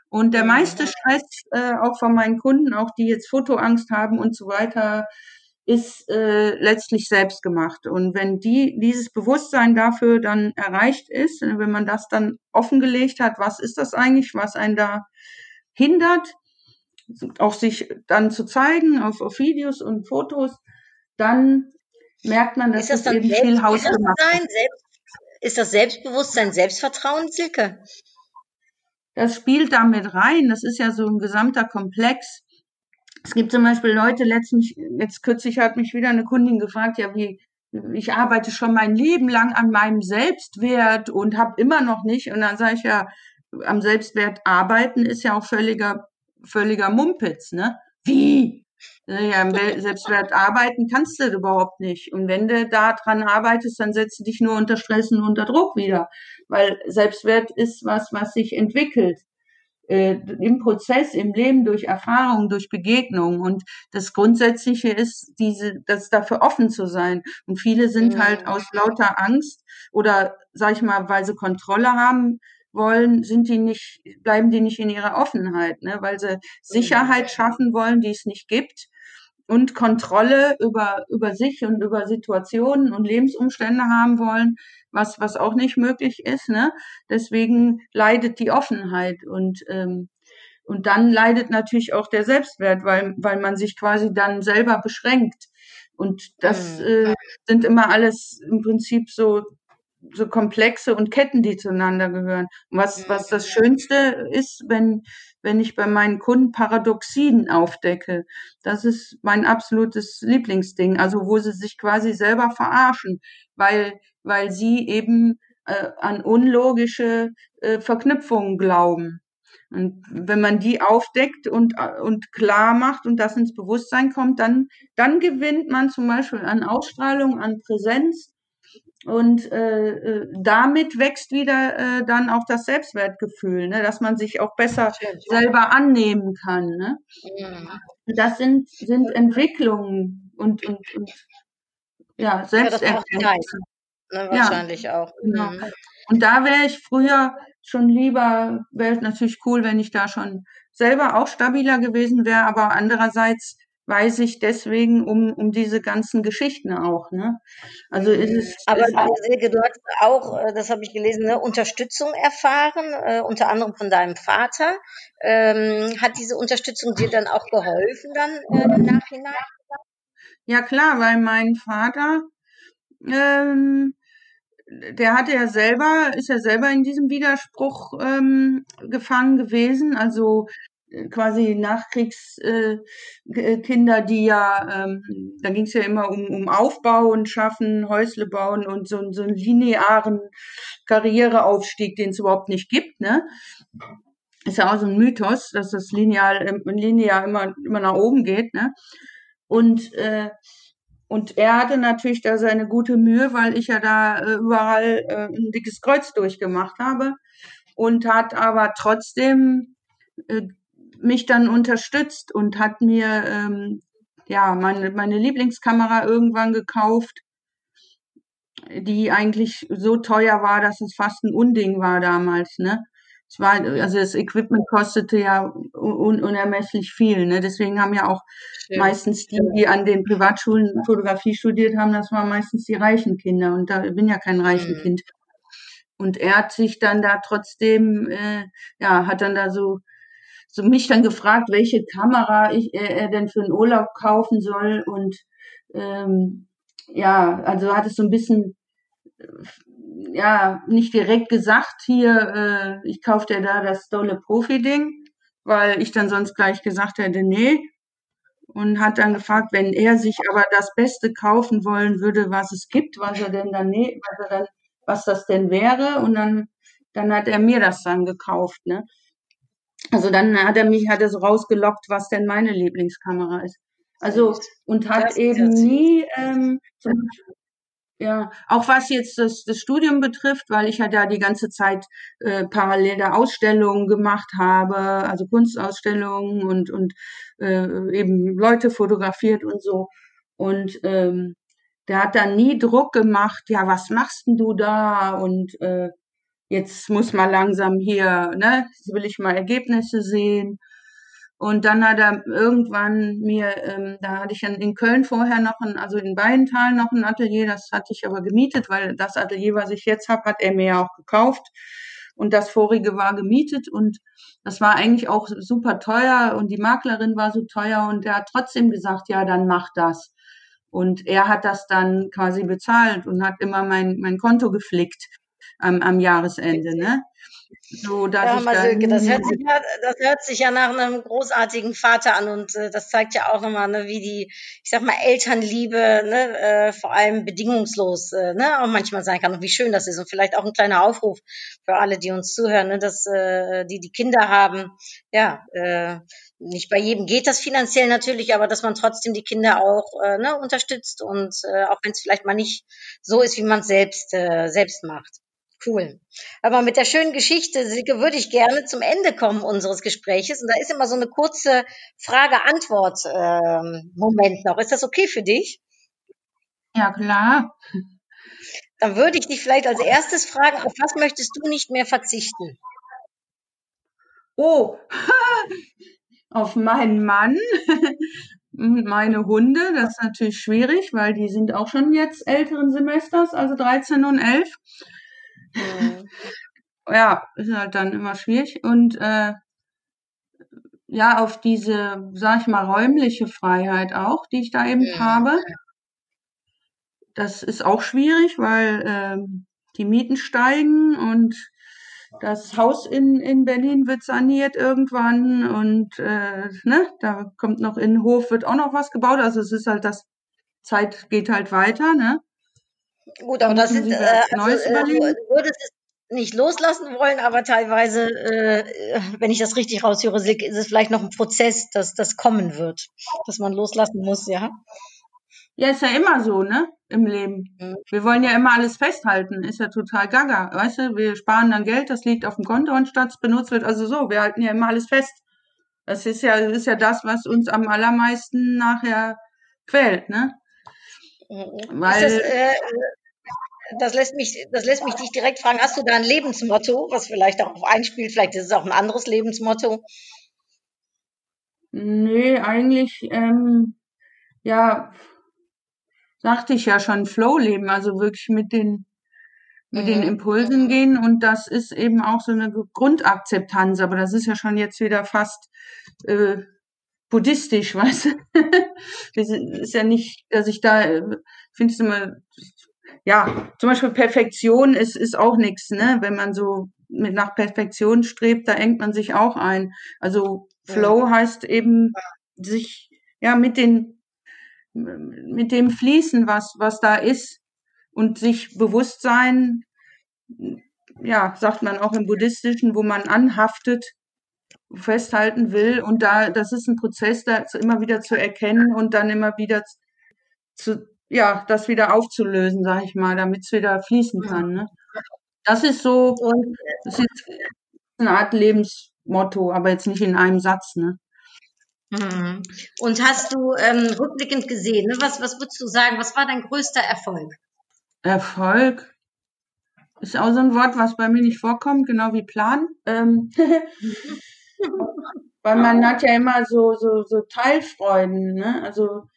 Und der meiste Stress, äh, auch von meinen Kunden, auch die jetzt Fotoangst haben und so weiter, ist äh, letztlich selbst gemacht. Und wenn die dieses Bewusstsein dafür dann erreicht ist, wenn man das dann offengelegt hat, was ist das eigentlich, was einen da hindert, auch sich dann zu zeigen auf, auf Videos und Fotos, dann merkt man, dass Ist das das eben viel hausgemacht ist. Selbst, ist das Selbstbewusstsein, Selbstvertrauen, Silke? Das spielt damit rein. Das ist ja so ein gesamter Komplex. Es gibt zum Beispiel Leute, letztens, jetzt kürzlich hat mich wieder eine Kundin gefragt, ja, wie, ich arbeite schon mein Leben lang an meinem Selbstwert und habe immer noch nicht. Und dann sage ich ja, am Selbstwert arbeiten ist ja auch völliger, völliger Mumpitz, ne? Wie? Ja, am Selbstwert arbeiten kannst du überhaupt nicht. Und wenn du da dran arbeitest, dann setzt du dich nur unter Stress und unter Druck wieder. Weil Selbstwert ist was, was sich entwickelt äh, im Prozess, im Leben, durch Erfahrung, durch Begegnung. Und das Grundsätzliche ist, diese, das dafür offen zu sein. Und viele sind Mhm. halt aus lauter Angst oder, sag ich mal, weil sie Kontrolle haben wollen, sind die nicht, bleiben die nicht in ihrer Offenheit, ne? weil sie Sicherheit schaffen wollen, die es nicht gibt. Und Kontrolle über, über sich und über Situationen und Lebensumstände haben wollen, was, was auch nicht möglich ist. Ne? Deswegen leidet die Offenheit und, ähm, und dann leidet natürlich auch der Selbstwert, weil, weil man sich quasi dann selber beschränkt. Und das Mhm. äh, sind immer alles im Prinzip so, so Komplexe und Ketten, die zueinander gehören. Was, was das Schönste ist, wenn, wenn ich bei meinen Kunden Paradoxien aufdecke. Das ist mein absolutes Lieblingsding. Also wo sie sich quasi selber verarschen, weil, weil sie eben äh, an unlogische äh, Verknüpfungen glauben. Und wenn man die aufdeckt und, äh, und klar macht und das ins Bewusstsein kommt, dann, dann gewinnt man zum Beispiel an Ausstrahlung, an Präsenz und äh, äh, damit wächst wieder äh, dann auch das Selbstwertgefühl, ne? dass man sich auch besser selber annehmen kann. Ne? Mhm. Das sind, sind Entwicklungen und, und, und ja, Ja. Zeit. Ne, Ja, wahrscheinlich auch. genau. Mhm. Und da wäre ich früher schon lieber, wäre es natürlich cool, wenn ich da schon selber auch stabiler gewesen wäre, aber andererseits weiß ich deswegen um, um diese ganzen Geschichten auch. Ne? Also ist es, Aber ist auch, Silke, du hast auch, äh, das habe ich gelesen, ne, Unterstützung erfahren, äh, unter anderem von deinem Vater. Ähm, hat diese Unterstützung dir dann auch geholfen dann äh, im Nachhinein? ja klar, weil mein Vater, ähm, der hatte ja selber, ist ja selber in diesem Widerspruch ähm, gefangen gewesen. Also quasi Nachkriegskinder, äh, die ja, ähm, da ging es ja immer um, um Aufbau und Schaffen, Häusle bauen und so, so einen linearen Karriereaufstieg, den es überhaupt nicht gibt, ne? Ist ja auch so ein Mythos, dass das lineal, ähm, linear immer, immer nach oben geht, ne? Und äh, und er hatte natürlich da seine gute Mühe, weil ich ja da äh, überall äh, ein dickes Kreuz durchgemacht habe und hat aber trotzdem äh, mich dann unterstützt und hat mir ähm, ja meine, meine Lieblingskamera irgendwann gekauft, die eigentlich so teuer war, dass es fast ein Unding war damals, ne? Es war, also das Equipment kostete ja un unermesslich viel, ne? Deswegen haben ja auch Schön. meistens die, die an den Privatschulen Fotografie studiert haben, das waren meistens die reichen Kinder und da ich bin ja kein reichen Mhm. Kind. Und er hat sich dann da trotzdem, äh, ja, hat dann da so, so mich dann gefragt, welche Kamera ich, er, er denn für einen Urlaub kaufen soll. Und ähm, ja, also hat es so ein bisschen, äh, ja, nicht direkt gesagt, hier, äh, ich kauf dir da das dolle Profi-Ding, weil ich dann sonst gleich gesagt hätte, nee. Und hat dann gefragt, wenn er sich aber das Beste kaufen wollen würde, was es gibt, was er denn dann, ne, was er dann, was das denn wäre. Und dann, dann hat er mir das dann gekauft, ne. Also dann hat er mich, hat er so rausgelockt, was denn meine Lieblingskamera ist. Also, und hat Das eben nie, ähm, Beispiel, ja, auch was jetzt das, das Studium betrifft, weil ich ja da die ganze Zeit äh, parallel da Ausstellungen gemacht habe, also Kunstausstellungen und, und äh, eben Leute fotografiert und so. Und ähm, der hat dann nie Druck gemacht, ja, was machst denn du da? Und äh, jetzt muss man langsam hier, ne, will ich mal Ergebnisse sehen. Und dann hat er irgendwann mir, ähm, da hatte ich in, Köln vorher noch ein, also in Beiental noch ein Atelier, das hatte ich aber gemietet, weil das Atelier, was ich jetzt habe, hat er mir ja auch gekauft. Und das vorige war gemietet und das war eigentlich auch super teuer und die Maklerin war so teuer und der hat trotzdem gesagt, ja, dann mach das. Und er hat das dann quasi bezahlt und hat immer mein, mein Konto geflickt am, am Jahresende, ne? So, dass Ja, Masilke, das hört, sich ja, das hört sich ja nach einem großartigen Vater an und äh, das zeigt ja auch nochmal, ne, wie die, ich sag mal, Elternliebe, ne, äh, vor allem bedingungslos, äh, ne, auch manchmal sein kann und wie schön das ist und vielleicht auch ein kleiner Aufruf für alle, die uns zuhören, ne, dass äh, die die Kinder haben, ja, äh, nicht bei jedem geht das finanziell natürlich, aber dass man trotzdem die Kinder auch äh, ne, unterstützt und äh, auch wenn es vielleicht mal nicht so ist, wie man es selbst äh, selbst macht. Cool. Aber mit der schönen Geschichte, Silke, würde ich gerne zum Ende kommen unseres Gespräches. Und da ist immer so eine kurze Frage-Antwort-Moment noch. Ist das okay für dich? ja klar, Dann würde ich dich vielleicht als erstes fragen, auf was möchtest du nicht mehr verzichten? oh, auf meinen Mann und meine Hunde, das ist natürlich schwierig, weil die sind auch schon jetzt älteren Semesters, also 13 und 11. Hm. Ja, ist halt dann immer schwierig. Und äh, ja, auf diese, sag ich mal, räumliche Freiheit auch, die ich da eben Hm. habe. Das ist auch schwierig, weil ähm, die Mieten steigen und das Haus in, in Berlin wird saniert irgendwann und äh, ne, da kommt noch in den Hof, wird auch noch was gebaut. Also es ist halt das Zeit geht halt weiter, ne? Gut, aber das sind, äh, also äh, würdest es nicht loslassen wollen, aber teilweise, äh, wenn ich das richtig raushöre, ist es vielleicht noch ein Prozess, dass das kommen wird, dass man loslassen muss, ja? Ja, ist ja immer so, ne? Im Leben. Mhm. Wir wollen ja immer alles festhalten. Ist ja total gaga. Weißt du, wir sparen dann Geld, das liegt auf dem Konto anstatt es benutzt wird. Also so, wir halten ja immer alles fest. Das ist ja, das ist ja das, was uns am allermeisten nachher quält, ne? Mhm. Ist das, Weil, äh, das lässt mich, das lässt mich dich direkt fragen, hast du da ein Lebensmotto, was vielleicht auch einspielt, vielleicht ist es auch ein anderes Lebensmotto? nee, eigentlich, ähm, ja, sagte ich ja schon, Flow-Leben, also wirklich mit den, mit den Mhm. Impulsen gehen und das ist eben auch so eine Grundakzeptanz, aber das ist ja schon jetzt wieder fast äh, buddhistisch, weißt du? Sind, ist ja nicht, dass ich da, äh, finde es immer, ja, zum Beispiel Perfektion ist, ist auch nichts, ne? Wenn man so mit nach Perfektion strebt, da engt man sich auch ein. Also Flow heißt eben sich, ja, mit den, mit dem fließen, was, was da ist und sich bewusst sein, ja, sagt man auch im Buddhistischen, wo man anhaftet, festhalten will und da, das ist ein Prozess, da immer wieder zu erkennen und dann immer wieder zu, ja, das wieder aufzulösen, sag ich mal, damit es wieder fließen kann, ne? Das ist so, Und, das ist eine Art Lebensmotto, aber jetzt nicht in einem Satz, ne? mhm. und hast du ähm, rückblickend gesehen, ne, was, was würdest du sagen, was war dein größter Erfolg? Erfolg ist auch so ein Wort, was bei mir nicht vorkommt, genau wie Plan. Ähm, weil man hat ja immer so, so, so Teilfreuden, ne? Also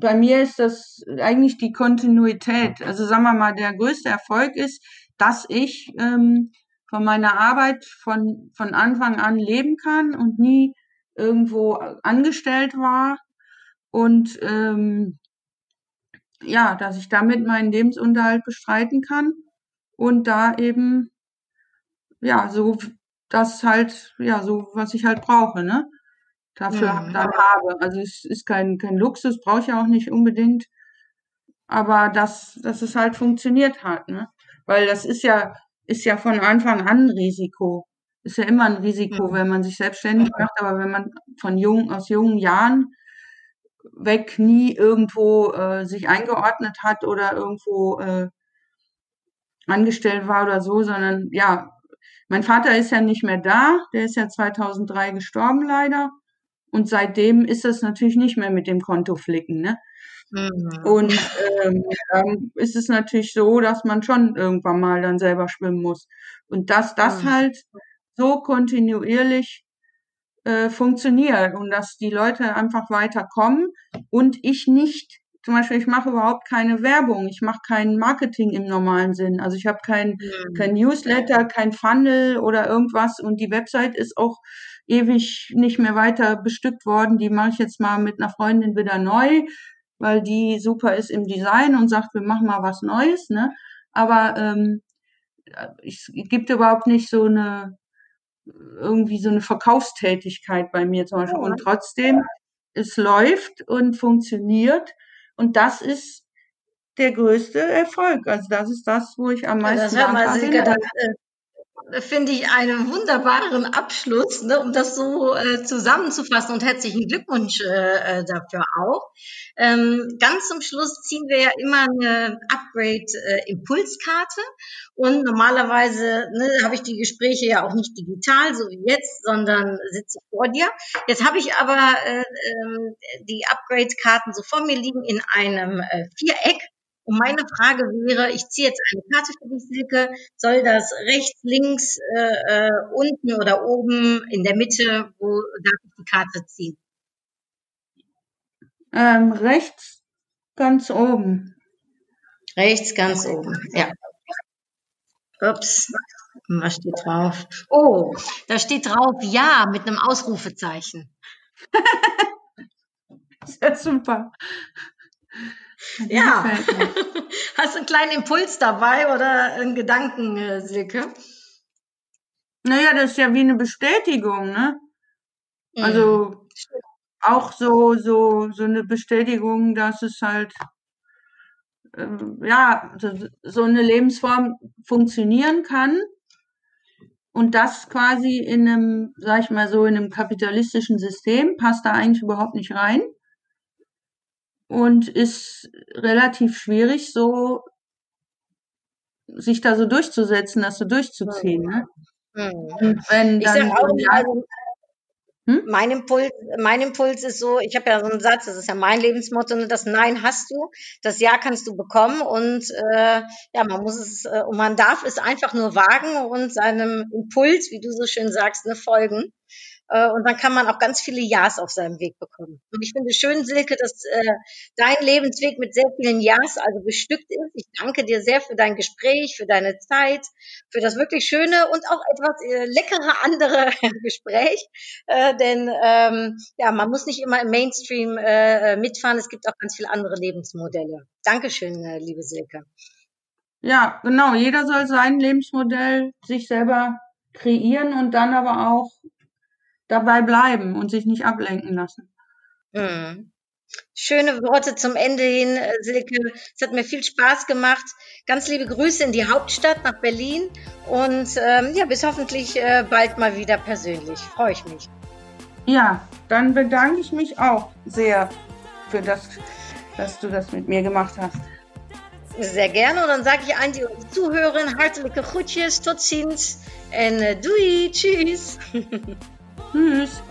bei mir ist das eigentlich die Kontinuität. Also sagen wir mal, der größte Erfolg ist, dass ich ähm, von meiner Arbeit von, von Anfang an leben kann und nie irgendwo angestellt war und ähm, ja, dass ich damit meinen Lebensunterhalt bestreiten kann und da eben ja so das halt ja so was ich halt brauche, ne? Dafür Mhm. dann habe. Also es ist kein kein Luxus, brauche ich ja auch nicht unbedingt, aber dass dass es halt funktioniert hat, ne? Weil das ist ja ist ja von Anfang an ein Risiko. Ist ja immer ein Risiko, Mhm. wenn man sich selbstständig macht, aber wenn man von jung aus jungen Jahren weg nie irgendwo äh, sich eingeordnet hat oder irgendwo äh, angestellt war oder so, sondern ja, mein Vater ist ja nicht mehr da, der ist ja 2003 gestorben leider und seitdem ist das natürlich nicht mehr mit dem Konto flicken, ne? Mhm. Und ähm, dann ist es natürlich so, dass man schon irgendwann mal dann selber schwimmen muss. Und dass das Mhm. halt so kontinuierlich äh, funktioniert und dass die Leute einfach weiterkommen und ich nicht, zum Beispiel, ich mache überhaupt keine Werbung, ich mache kein Marketing im normalen Sinn. Also ich habe kein, Mhm. kein Newsletter, kein Funnel oder irgendwas und die Website ist auch ewig nicht mehr weiter bestückt worden. Die mache ich jetzt mal mit einer Freundin wieder neu, weil die super ist im Design und sagt, wir machen mal was Neues, ne? Aber ähm, es gibt überhaupt nicht so eine irgendwie so eine Verkaufstätigkeit bei mir zum Beispiel. Und trotzdem, es läuft und funktioniert. Und das ist der größte Erfolg. Also das ist das, wo ich am meisten das hört mal, dankbar bin. Das äh, finde ich einen wunderbaren Abschluss, ne, um das so äh, zusammenzufassen und herzlichen Glückwunsch äh, äh, dafür auch. Ähm, ganz zum Schluss ziehen wir ja immer eine Upgrade-Impulskarte und normalerweise ne, habe ich die Gespräche ja auch nicht digital, so wie jetzt, sondern sitze ich vor dir. Jetzt habe ich aber äh, ähm, die Upgrade-Karten so vor mir liegen in einem äh, Viereck und meine Frage wäre, ich ziehe jetzt eine Karte für dich, Silke. Soll das rechts, links, äh, äh, unten oder oben, in der Mitte, wo darf ich die Karte ziehen? Ähm, rechts ganz oben. Rechts, ganz oben. Ja. Ups. Was steht drauf? Oh, da steht drauf Ja mit einem Ausrufezeichen. Sehr super. Ja. Hast du einen kleinen Impuls dabei oder einen Gedanken, äh, Silke? Naja, das ist ja wie eine Bestätigung, ne? Mhm. Also auch so, so, so eine Bestätigung, dass es halt, ähm, ja, so, so eine Lebensform funktionieren kann. Und das quasi in einem, sag ich mal so, in einem kapitalistischen System passt da eigentlich überhaupt nicht rein. Und ist relativ schwierig, so, sich da so durchzusetzen, das so durchzuziehen, ne? Mhm. Und wenn Ich dann auch, also, Hm? mein Impuls, mein Impuls ist so, ich habe ja so einen Satz, das ist ja mein Lebensmotto, ne, das Nein hast du, das Ja kannst du bekommen und äh, ja, man muss es äh, und man darf es einfach nur wagen und seinem Impuls, wie du so schön sagst, ne, folgen. Äh, und dann kann man auch ganz viele Ja's auf seinem Weg bekommen. Und ich finde schön, Silke, dass äh, dein Lebensweg mit sehr vielen Ja's also bestückt ist. Ich danke dir sehr für dein Gespräch, für deine Zeit, für das wirklich schöne und auch etwas äh, leckere andere Gespräch. Äh, denn ähm, ja, man muss nicht immer im Mainstream äh, äh, mitfahren. Es gibt auch ganz viele andere Lebensmodelle. Dankeschön, äh, liebe Silke. Ja, genau. Jeder soll sein Lebensmodell sich selber kreieren und dann aber auch dabei bleiben und sich nicht ablenken lassen. Mhm. Schöne Worte zum Ende hin, äh, Silke. Es hat mir viel Spaß gemacht. Ganz liebe Grüße in die Hauptstadt nach Berlin und ähm, ja, bis hoffentlich äh, bald mal wieder persönlich. Freue ich mich. Ja, dann bedanke ich mich auch sehr für das, dass du das mit mir gemacht hast. Sehr gerne. Und dann sage ich allen, die uns zuhören, hartelijke groetjes, tot ziens en äh, doei, tschüss. Tschüss.